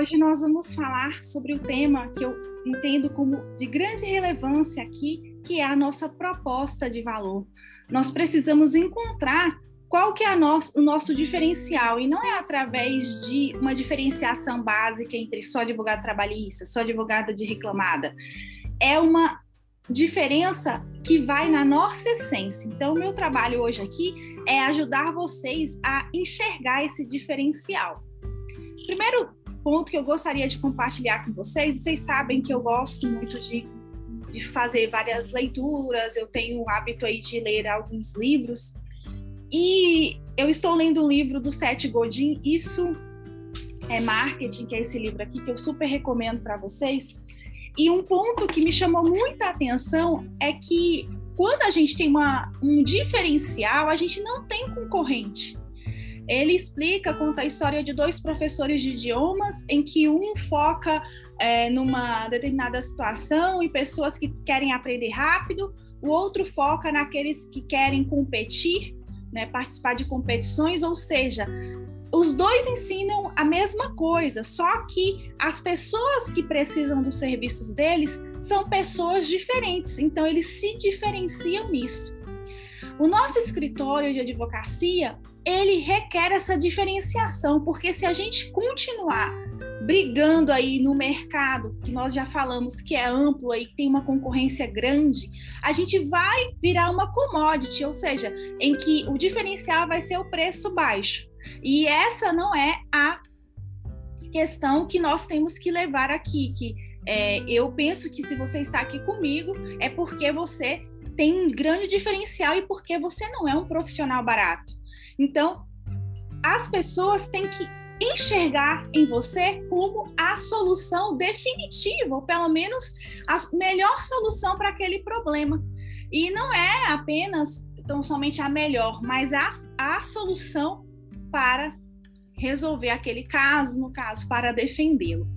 Hoje nós vamos falar sobre o tema que eu entendo como de grande relevância aqui, que é a nossa proposta de valor. Nós precisamos encontrar qual que é o nosso diferencial, e não é através de uma diferenciação básica entre só advogado trabalhista, só advogada de reclamada. É uma diferença que vai na nossa essência. Então, o meu trabalho hoje aqui é ajudar vocês a enxergar esse diferencial. Primeiro ponto que eu gostaria de compartilhar com vocês, vocês sabem que eu gosto muito de, de fazer várias leituras, eu tenho o hábito aí de ler alguns livros, e eu estou lendo um livro do Seth Godin, Isso é Marketing, que é esse livro aqui que eu super recomendo para vocês. E um ponto que me chamou muita atenção é que quando a gente tem uma, um diferencial, a gente não tem concorrente. Ele explica, conta a história de dois professores de idiomas, em que um foca é, numa determinada situação e pessoas que querem aprender rápido, o outro foca naqueles que querem competir, né, participar de competições, ou seja, os dois ensinam a mesma coisa, só que as pessoas que precisam dos serviços deles são pessoas diferentes, então eles se diferenciam nisso. O nosso escritório de advocacia, ele requer essa diferenciação, porque se a gente continuar brigando aí no mercado, que nós já falamos que é amplo aí, tem uma concorrência grande, a gente vai virar uma commodity, ou seja, em que o diferencial vai ser o preço baixo. E essa não é a questão que nós temos que levar aqui, que é, eu penso que se você está aqui comigo é porque você tem um grande diferencial e porque você não é um profissional barato. Então, as pessoas têm que enxergar em você como a solução definitiva, ou pelo menos a melhor solução para aquele problema. E não é apenas tão somente a melhor, mas a, a solução para resolver aquele caso, no caso, para defendê-lo.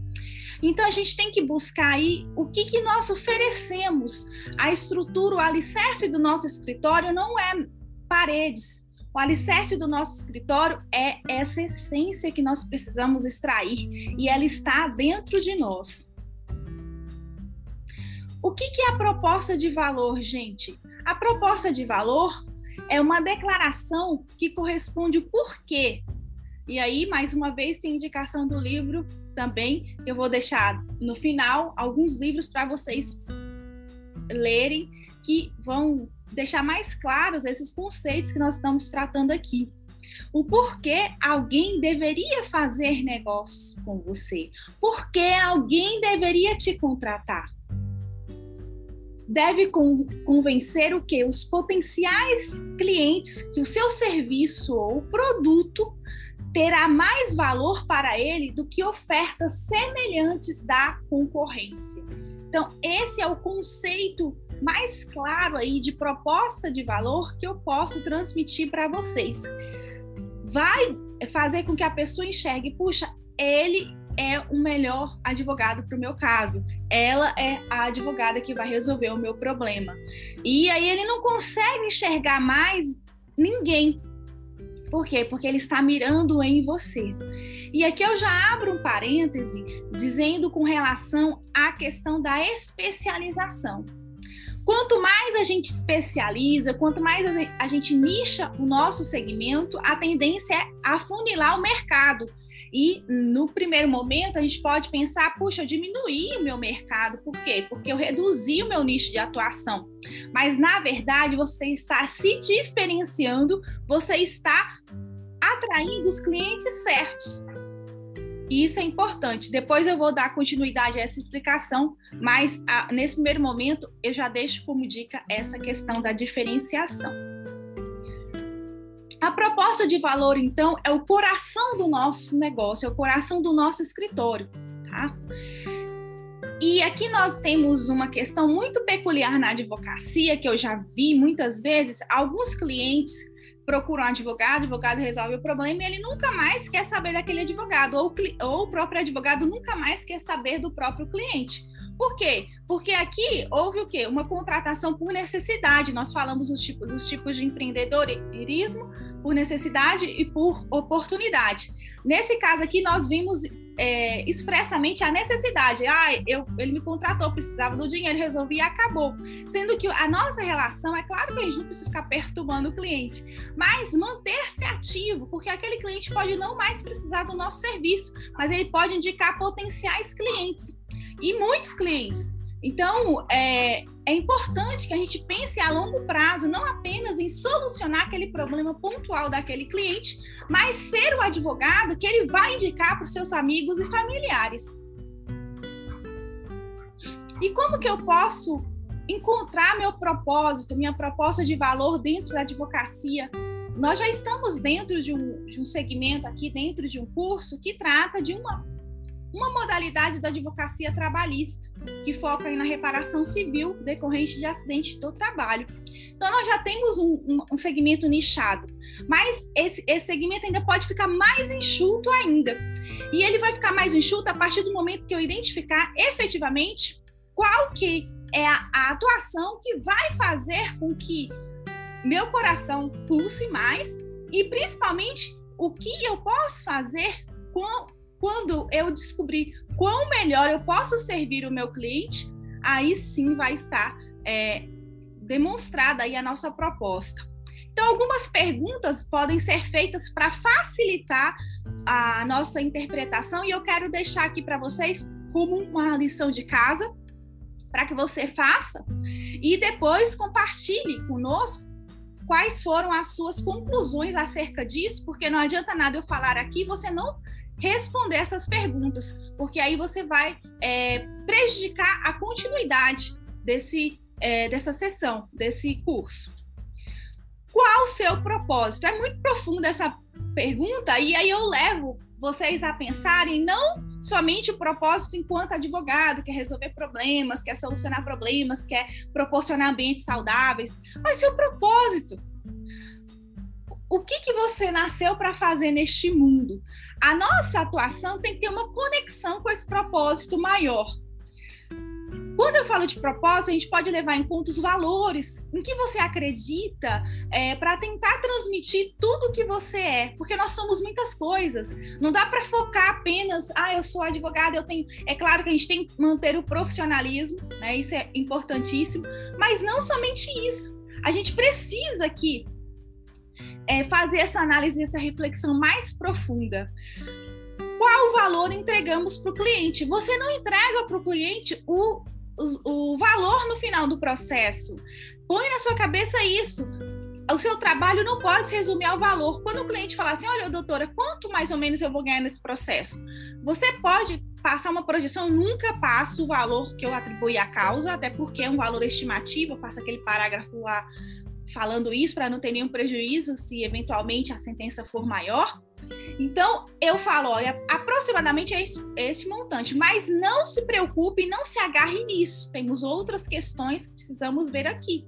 Então a gente tem que buscar aí o que, que nós oferecemos. A estrutura, o alicerce do nosso escritório não é paredes, o alicerce do nosso escritório é essa essência que nós precisamos extrair e ela está dentro de nós. O que, que é a proposta de valor, gente? A proposta de valor é uma declaração que corresponde o porquê. E aí, mais uma vez, tem indicação do livro também. Eu vou deixar no final alguns livros para vocês lerem que vão deixar mais claros esses conceitos que nós estamos tratando aqui. O porquê alguém deveria fazer negócios com você? Por que alguém deveria te contratar? Deve convencer o que? Os potenciais clientes que o seu serviço ou produto terá mais valor para ele do que ofertas semelhantes da concorrência. Então, esse é o conceito mais claro aí de proposta de valor que eu posso transmitir para vocês. Vai fazer com que a pessoa enxergue, puxa, ele é o melhor advogado para o meu caso. Ela é a advogada que vai resolver o meu problema. E aí ele não consegue enxergar mais ninguém. Por quê? Porque ele está mirando em você. E aqui eu já abro um parêntese dizendo com relação à questão da especialização. Quanto mais a gente especializa, quanto mais a gente nicha o nosso segmento, a tendência é afunilar o mercado. E no primeiro momento a gente pode pensar, puxa, eu diminuí o meu mercado, por quê? Porque eu reduzi o meu nicho de atuação. Mas na verdade você está se diferenciando, você está atraindo os clientes certos. E isso é importante. Depois eu vou dar continuidade a essa explicação, mas a, ah, nesse primeiro momento eu já deixo como dica essa questão da diferenciação. A proposta de valor, então, é o coração do nosso negócio, é o coração do nosso escritório, tá? E aqui nós temos uma questão muito peculiar na advocacia, que eu já vi muitas vezes, alguns clientes procura um advogado, o advogado resolve o problema e ele nunca mais quer saber daquele advogado, ou, ou o próprio advogado nunca mais quer saber do próprio cliente. Por quê? Porque aqui houve o quê? Uma contratação por necessidade. Nós falamos dos tipos, dos tipos de empreendedorismo, por necessidade e por oportunidade. Nesse caso aqui, nós vimos é, expressamente a necessidade. Ah, eu, ele me contratou, precisava do dinheiro, resolvi e acabou. Sendo que a nossa relação, é claro que a gente não precisa ficar perturbando o cliente, mas manter-se ativo, porque aquele cliente pode não mais precisar do nosso serviço, mas ele pode indicar potenciais clientes. E muitos clientes. Então, é, é importante que a gente pense a longo prazo, não apenas em solucionar aquele problema pontual daquele cliente, mas ser o advogado que ele vai indicar para os seus amigos e familiares. E como que eu posso encontrar meu propósito, minha proposta de valor dentro da advocacia? Nós já estamos dentro de um, de um segmento aqui, dentro de um curso que trata de uma uma modalidade da advocacia trabalhista, que foca na reparação civil decorrente de acidente do trabalho. Então, nós já temos um, um, segmento nichado, mas esse, esse segmento ainda pode ficar mais enxuto ainda. E ele vai ficar mais enxuto a partir do momento que eu identificar efetivamente qual que é a, a atuação que vai fazer com que meu coração pulse mais e, principalmente, o que eu posso fazer com quando eu descobrir quão melhor eu posso servir o meu cliente, aí sim vai estar é, demonstrada aí a nossa proposta. Então, algumas perguntas podem ser feitas para facilitar a nossa interpretação e eu quero deixar aqui para vocês como uma lição de casa para que você faça e depois compartilhe conosco quais foram as suas conclusões acerca disso, porque não adianta nada eu falar aqui você não responder essas perguntas, porque aí você vai é, prejudicar a continuidade desse, é, dessa sessão, desse curso. Qual o seu propósito? É muito profunda essa pergunta, e aí eu levo vocês a pensarem não somente o propósito enquanto advogado, quer resolver problemas, quer solucionar problemas, quer proporcionar ambientes saudáveis, mas seu propósito. O que, que você nasceu para fazer neste mundo? A nossa atuação tem que ter uma conexão com esse propósito maior. Quando eu falo de propósito, a gente pode levar em conta os valores, em que você acredita, é, para tentar transmitir tudo o que você é, porque nós somos muitas coisas. Não dá para focar apenas, ah, eu sou advogada, eu tenho. É claro que a gente tem que manter o profissionalismo, né? Isso é importantíssimo, mas não somente isso. A gente precisa que é, fazer essa análise, essa reflexão mais profunda. Qual valor entregamos para o cliente? Você não entrega para o cliente o, o, o valor no final do processo. Põe na sua cabeça isso o seu trabalho não pode se resumir ao valor. Quando o cliente fala assim, olha, doutora, quanto mais ou menos eu vou ganhar nesse processo? Você pode passar uma projeção, eu nunca passo o valor que eu atribuí à causa, até porque é um valor estimativo, eu faço aquele parágrafo lá falando isso para não ter nenhum prejuízo se eventualmente a sentença for maior. Então, eu falo, olha, aproximadamente é esse, é esse montante, mas não se preocupe, não se agarre nisso. Temos outras questões que precisamos ver aqui.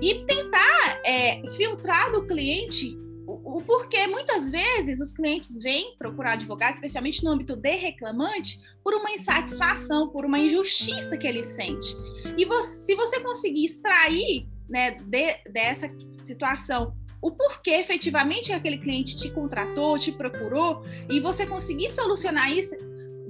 E tentar é, filtrar do cliente o, o porquê muitas vezes os clientes vêm procurar advogado, especialmente no âmbito de reclamante, por uma insatisfação, por uma injustiça que ele sente. E você, se você conseguir extrair né, de, dessa situação, o porquê efetivamente aquele cliente te contratou, te procurou, e você conseguir solucionar isso,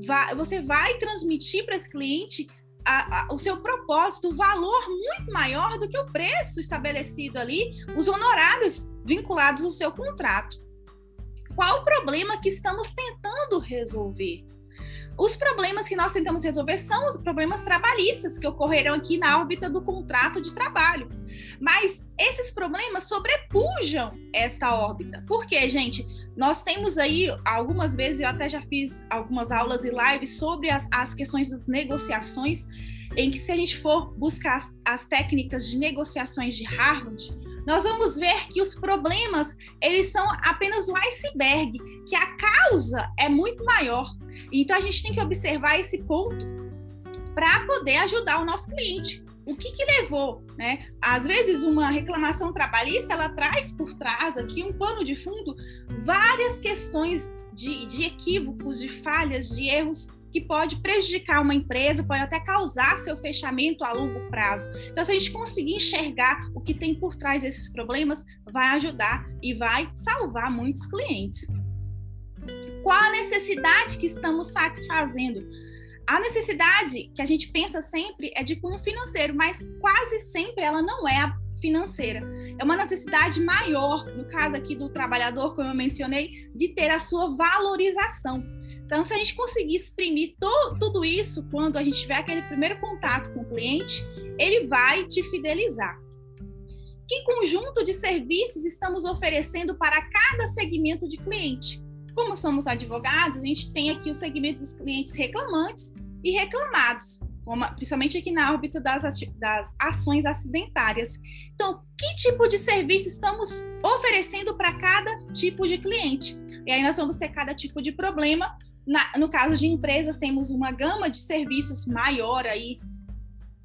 vai, você vai transmitir para esse cliente a, a, o seu propósito, o valor muito maior do que o preço estabelecido ali, os honorários vinculados ao seu contrato. Qual o problema que estamos tentando resolver? Os problemas que nós tentamos resolver são os problemas trabalhistas que ocorreram aqui na órbita do contrato de trabalho. Mas esses problemas sobrepujam esta órbita. Por quê, gente? Nós temos aí, algumas vezes, eu até já fiz algumas aulas e lives sobre as, as questões das negociações, em que, se a gente for buscar as, as técnicas de negociações de Harvard, nós vamos ver que os problemas eles são apenas o iceberg, que a causa é muito maior. Então a gente tem que observar esse ponto para poder ajudar o nosso cliente. O que, que levou, né? Às vezes uma reclamação trabalhista ela traz por trás aqui um pano de fundo várias questões de, de equívocos, de falhas, de erros que pode prejudicar uma empresa, pode até causar seu fechamento a longo prazo. Então, se a gente conseguir enxergar o que tem por trás desses problemas, vai ajudar e vai salvar muitos clientes. Qual a necessidade que estamos satisfazendo? A necessidade que a gente pensa sempre é de cunho financeiro, mas quase sempre ela não é a financeira. É uma necessidade maior, no caso aqui do trabalhador, como eu mencionei, de ter a sua valorização. Então, se a gente conseguir exprimir tudo isso quando a gente tiver aquele primeiro contato com o cliente, ele vai te fidelizar. Que conjunto de serviços estamos oferecendo para cada segmento de cliente? Como somos advogados, a gente tem aqui o segmento dos clientes reclamantes e reclamados como, principalmente aqui na órbita das, das ações acidentárias. Então, que tipo de serviço estamos oferecendo para cada tipo de cliente? E aí nós vamos ter cada tipo de problema. Na, no caso de empresas, temos uma gama de serviços maior aí,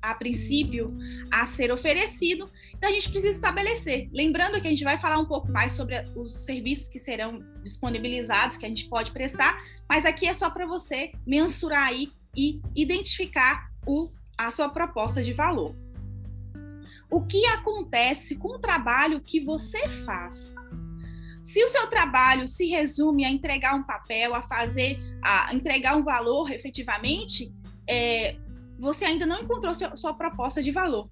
a princípio, a ser oferecido. Então, a gente precisa estabelecer. Lembrando que a gente vai falar um pouco mais sobre os serviços que serão disponibilizados, que a gente pode prestar, mas aqui é só para você mensurar aí e identificar o, a sua proposta de valor. O que acontece com o trabalho que você faz? Se o seu trabalho se resume a entregar um papel, a fazer, a entregar um valor efetivamente, é, você ainda não encontrou seu, sua proposta de valor.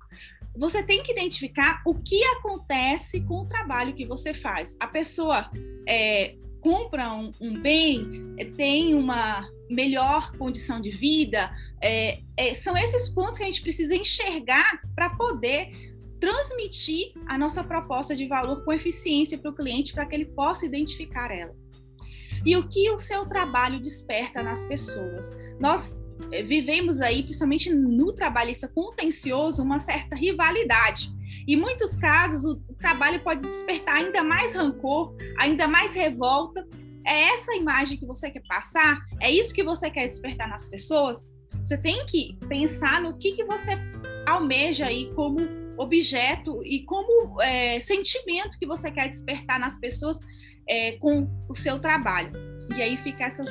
Você tem que identificar o que acontece com o trabalho que você faz. A pessoa é, compra um, um bem, tem uma melhor condição de vida, é, é, são esses pontos que a gente precisa enxergar para poder transmitir a nossa proposta de valor com eficiência para o cliente, para que ele possa identificar ela. E o que o seu trabalho desperta nas pessoas? Nós é, vivemos aí, principalmente no trabalhista contencioso, uma certa rivalidade. Em muitos casos, o trabalho pode despertar ainda mais rancor, ainda mais revolta. É essa imagem que você quer passar? É isso que você quer despertar nas pessoas? Você tem que pensar no que, que você almeja aí como objeto e como é, sentimento que você quer despertar nas pessoas é, com o seu trabalho. E aí fica essas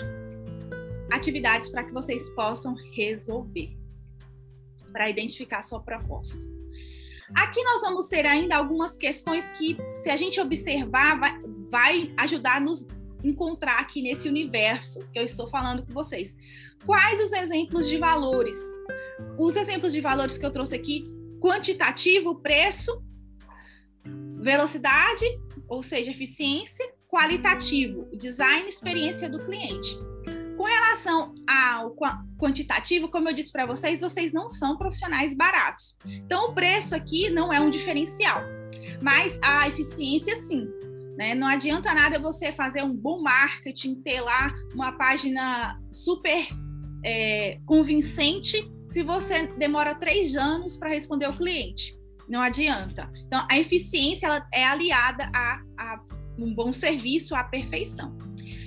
atividades para que vocês possam resolver, para identificar sua proposta. Aqui nós vamos ter ainda algumas questões que, se a gente observar, vai, vai ajudar a nos encontrar aqui nesse universo que eu estou falando com vocês. Quais os exemplos de valores? Os exemplos de valores que eu trouxe aqui: quantitativo, preço, velocidade, ou seja, eficiência, qualitativo, design, experiência do cliente. Relação ao quantitativo, como eu disse para vocês, vocês não são profissionais baratos. Então, o preço aqui não é um diferencial, mas a eficiência sim. Né? Não adianta nada você fazer um bom marketing, ter lá uma página super é, convincente se você demora três anos para responder o cliente. Não adianta. Então, a eficiência ela é aliada a, a um bom serviço, à perfeição.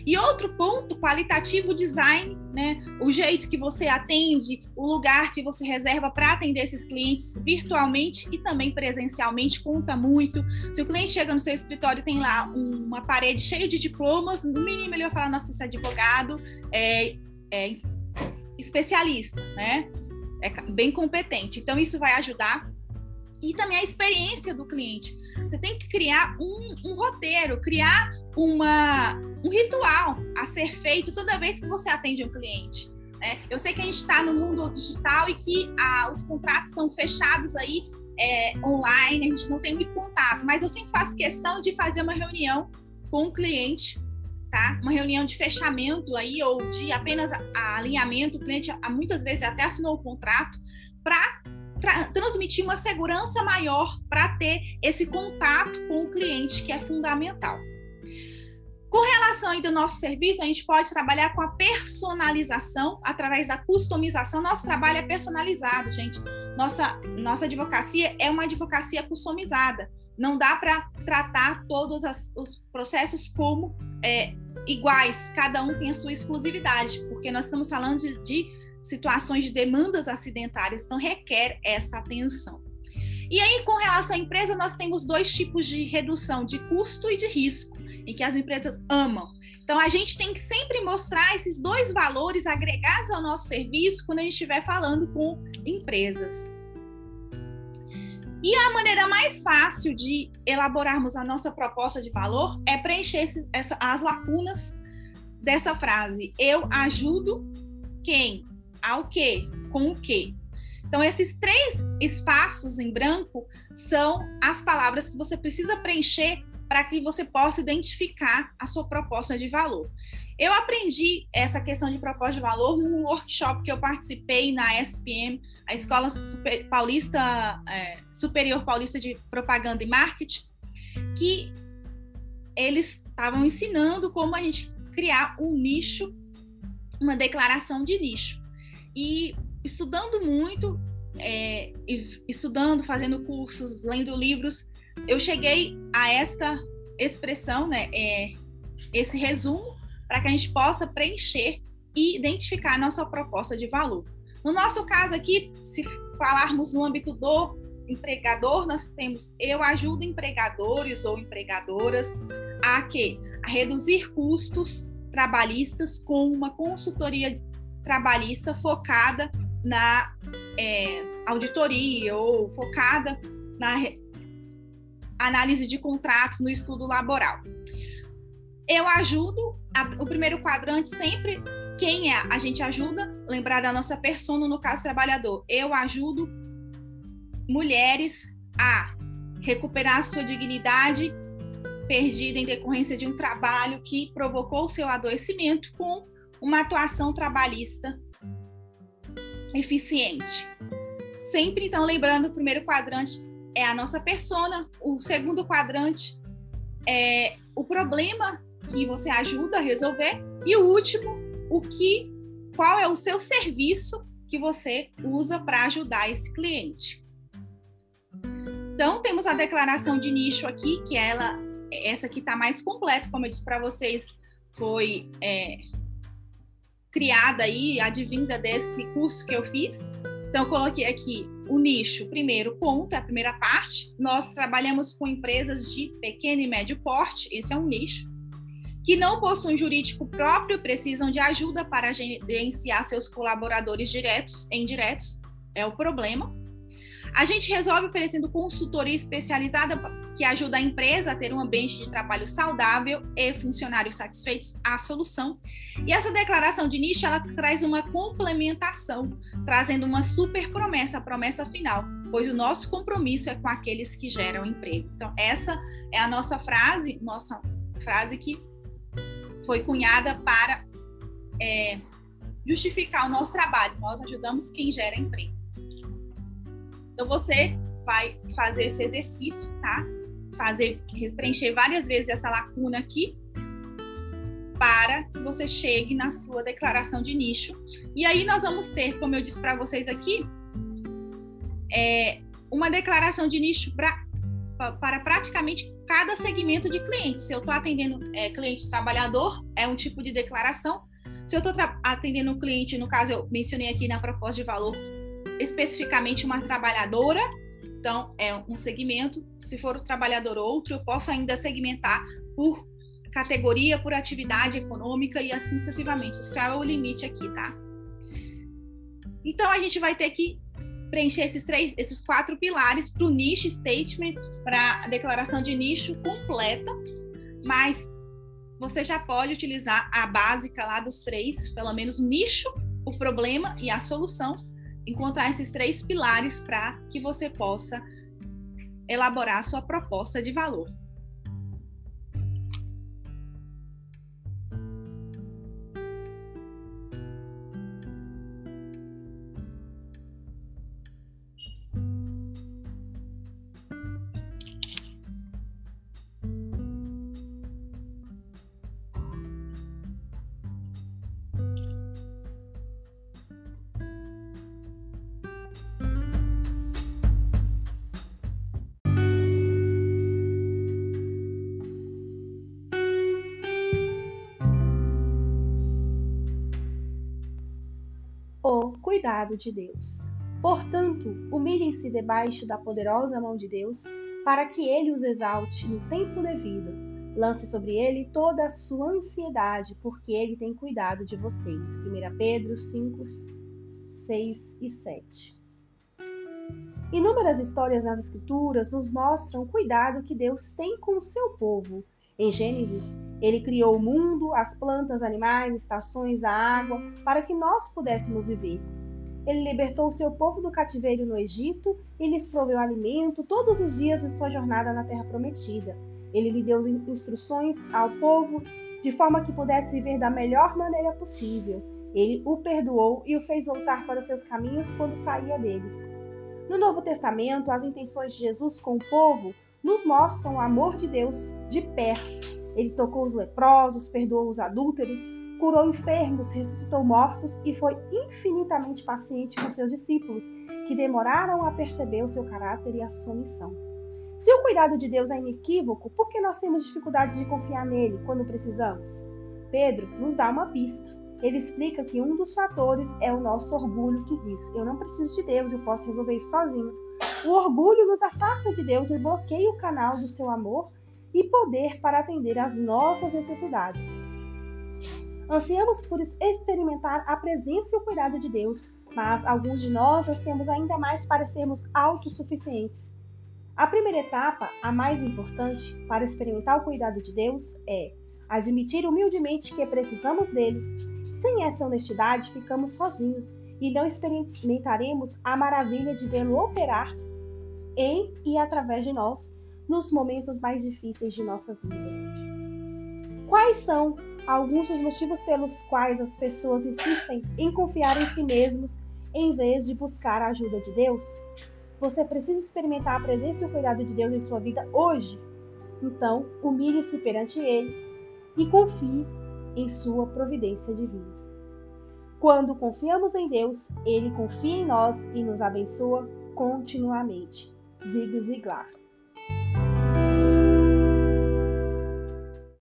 E outro ponto, qualitativo design, né? O jeito que você atende, o lugar que você reserva para atender esses clientes virtualmente e também presencialmente conta muito. Se o cliente chega no seu escritório e tem lá uma parede cheia de diplomas, no mínimo ele vai falar, nossa, esse advogado é, é especialista, né? É bem competente. Então, isso vai ajudar. E também a experiência do cliente. Você tem que criar um, um roteiro, criar uma, um ritual a ser feito toda vez que você atende um cliente. Né? Eu sei que a gente está no mundo digital e que ah, os contratos são fechados aí é, online, a gente não tem muito contato, mas eu sempre faço questão de fazer uma reunião com o cliente tá? Uma reunião de fechamento aí ou de apenas alinhamento, o cliente muitas vezes até assinou o contrato para tra transmitir uma segurança maior para ter esse contato com o cliente que é fundamental. Com relação aí do nosso serviço, a gente pode trabalhar com a personalização através da customização. Nosso trabalho é personalizado, gente. Nossa, nossa advocacia é uma advocacia customizada. Não dá para tratar todos as, os processos como é, iguais, cada um tem a sua exclusividade, porque nós estamos falando de, de situações de demandas acidentárias, então requer essa atenção. E aí, com relação à empresa, nós temos dois tipos de redução de custo e de risco, em que as empresas amam. Então, a gente tem que sempre mostrar esses dois valores agregados ao nosso serviço quando a gente estiver falando com empresas. E a maneira mais fácil de elaborarmos a nossa proposta de valor é preencher esses, essa, as lacunas dessa frase? Eu ajudo quem? Ao quê? Com o quê? Então, esses três espaços em branco são as palavras que você precisa preencher para que você possa identificar a sua proposta de valor. Eu aprendi essa questão de proposta de valor num workshop que eu participei na SPM, a Escola Super Paulista, é, Superior Paulista de Propaganda e Marketing, que eles estavam ensinando como a gente criar um nicho, uma declaração de nicho. E estudando muito, é, estudando, fazendo cursos, lendo livros, eu cheguei a esta expressão, né, é, esse resumo, para que a gente possa preencher e identificar a nossa proposta de valor. No nosso caso aqui, se falarmos no âmbito do empregador, nós temos eu ajudo empregadores ou empregadoras a que a reduzir custos trabalhistas com uma consultoria trabalhista focada na é, auditoria ou focada na análise de contratos no estudo laboral. Eu ajudo, a, o primeiro quadrante sempre, quem é? A gente ajuda, lembrar da nossa persona, no caso trabalhador. Eu ajudo mulheres a recuperar sua dignidade perdida em decorrência de um trabalho que provocou seu adoecimento com uma atuação trabalhista eficiente. Sempre, então, lembrando, o primeiro quadrante é a nossa persona, o segundo quadrante é o problema que você ajuda a resolver e o último, o que, qual é o seu serviço que você usa para ajudar esse cliente. Então, temos a declaração de nicho aqui, que ela, essa aqui está mais completa, como eu disse para vocês, foi é, criada aí, advinda desse curso que eu fiz. Então, eu coloquei aqui o nicho, primeiro ponto, a primeira parte. Nós trabalhamos com empresas de pequeno e médio porte, esse é um nicho, que não possuem jurídico próprio, precisam de ajuda para gerenciar seus colaboradores diretos e indiretos, é o problema. A gente resolve oferecendo consultoria especializada que ajuda a empresa a ter um ambiente de trabalho saudável e funcionários satisfeitos à solução. E essa declaração de nicho ela traz uma complementação, trazendo uma super promessa, a promessa final, pois o nosso compromisso é com aqueles que geram emprego. Então essa é a nossa frase, nossa frase que foi cunhada para é, justificar o nosso trabalho. Nós ajudamos quem gera emprego. Então você vai fazer esse exercício, tá? Fazer preencher várias vezes essa lacuna aqui para que você chegue na sua declaração de nicho. E aí nós vamos ter, como eu disse para vocês aqui, é, uma declaração de nicho pra, para praticamente cada segmento de clientes. Se eu estou atendendo é, cliente trabalhador, é um tipo de declaração. Se eu estou atendendo um cliente, no caso eu mencionei aqui na proposta de valor, especificamente uma trabalhadora, então é um segmento. Se for o trabalhador outro, eu posso ainda segmentar por categoria, por atividade econômica e assim sucessivamente. Isso é o limite aqui, tá? Então a gente vai ter que preencher esses três, esses quatro pilares para o niche statement, para a declaração de nicho completa, mas você já pode utilizar a básica lá dos três, pelo menos nicho, o problema e a solução, encontrar esses três pilares para que você possa elaborar a sua proposta de valor. Cuidado de Deus. Portanto, humilhem-se debaixo da poderosa mão de Deus, para que ele os exalte no tempo devido. Lance sobre ele toda a sua ansiedade, porque ele tem cuidado de vocês. 1 Pedro 5, 6 e 7. Inúmeras histórias nas Escrituras nos mostram o cuidado que Deus tem com o seu povo Em Gênesis, ele criou o mundo, as plantas, animais, estações, a água, para que nós pudéssemos viver. Ele libertou o seu povo do cativeiro no Egito e lhes proveu alimento todos os dias de sua jornada na terra prometida. Ele lhe deu instruções ao povo de forma que pudesse viver da melhor maneira possível. Ele o perdoou e o fez voltar para os seus caminhos quando saía deles. No Novo Testamento, as intenções de Jesus com o povo nos mostram o amor de Deus de perto. Ele tocou os leprosos, perdoou os adúlteros, curou enfermos, ressuscitou mortos e foi infinitamente paciente com seus discípulos, que demoraram a perceber o seu caráter e a sua missão. Se o cuidado de Deus é inequívoco, por que nós temos dificuldades de confiar nele quando precisamos? Pedro nos dá uma pista. Ele explica que um dos fatores é o nosso orgulho, que diz: Eu não preciso de Deus, eu posso resolver isso sozinho. O orgulho nos afasta de Deus e bloqueia o canal do seu amor e poder para atender às nossas necessidades. Ansiamos por experimentar a presença e o cuidado de Deus, mas alguns de nós ansiamos ainda mais para sermos autossuficientes. A primeira etapa, a mais importante para experimentar o cuidado de Deus, é admitir humildemente que precisamos dele. Sem essa honestidade, ficamos sozinhos e não experimentaremos a maravilha de vê-lo operar em e através de nós nos momentos mais difíceis de nossas vidas. Quais são alguns dos motivos pelos quais as pessoas insistem em confiar em si mesmos em vez de buscar a ajuda de Deus? Você precisa experimentar a presença e o cuidado de Deus em sua vida hoje. Então, humilhe-se perante Ele e confie em sua providência divina. Quando confiamos em Deus, Ele confia em nós e nos abençoa continuamente. Zig Ziglar.